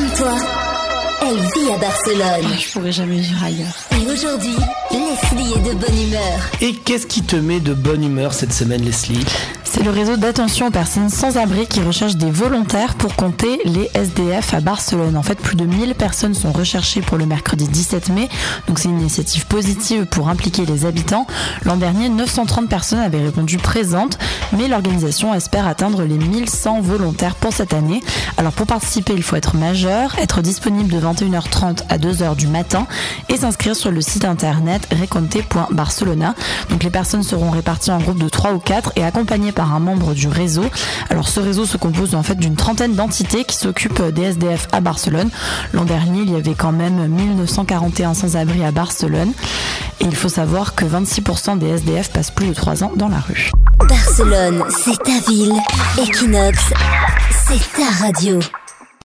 comme toi, elle vit à Barcelone. Je pourrais jamais vivre ailleurs. Et aujourd'hui, Leslie est de bonne humeur. Et qu'est-ce qui te met de bonne humeur cette semaine, Leslie? C'est le réseau d'attention aux personnes sans abri qui recherche des volontaires pour compter les SDF à Barcelone. En fait, plus de 1000 personnes sont recherchées pour le mercredi 17 mai. Donc c'est une initiative positive pour impliquer les habitants. L'an dernier, 930 personnes avaient répondu présentes, mais l'organisation espère atteindre les 1100 volontaires pour cette année. Alors pour participer, il faut être majeur, être disponible de 21h30 à 2h du matin et s'inscrire sur le site internet reconte.barcelona. Donc les personnes seront réparties en groupes de 3 ou 4 et accompagnées par un membre du réseau. Alors ce réseau se compose en fait d'une trentaine d'entités qui s'occupent des SDF à Barcelone. L'an dernier, il y avait quand même 1941 sans-abri à Barcelone. Et il faut savoir que 26% des SDF passent plus de 3 ans dans la rue. Barcelone, c'est ta ville. Equinox, c'est ta radio.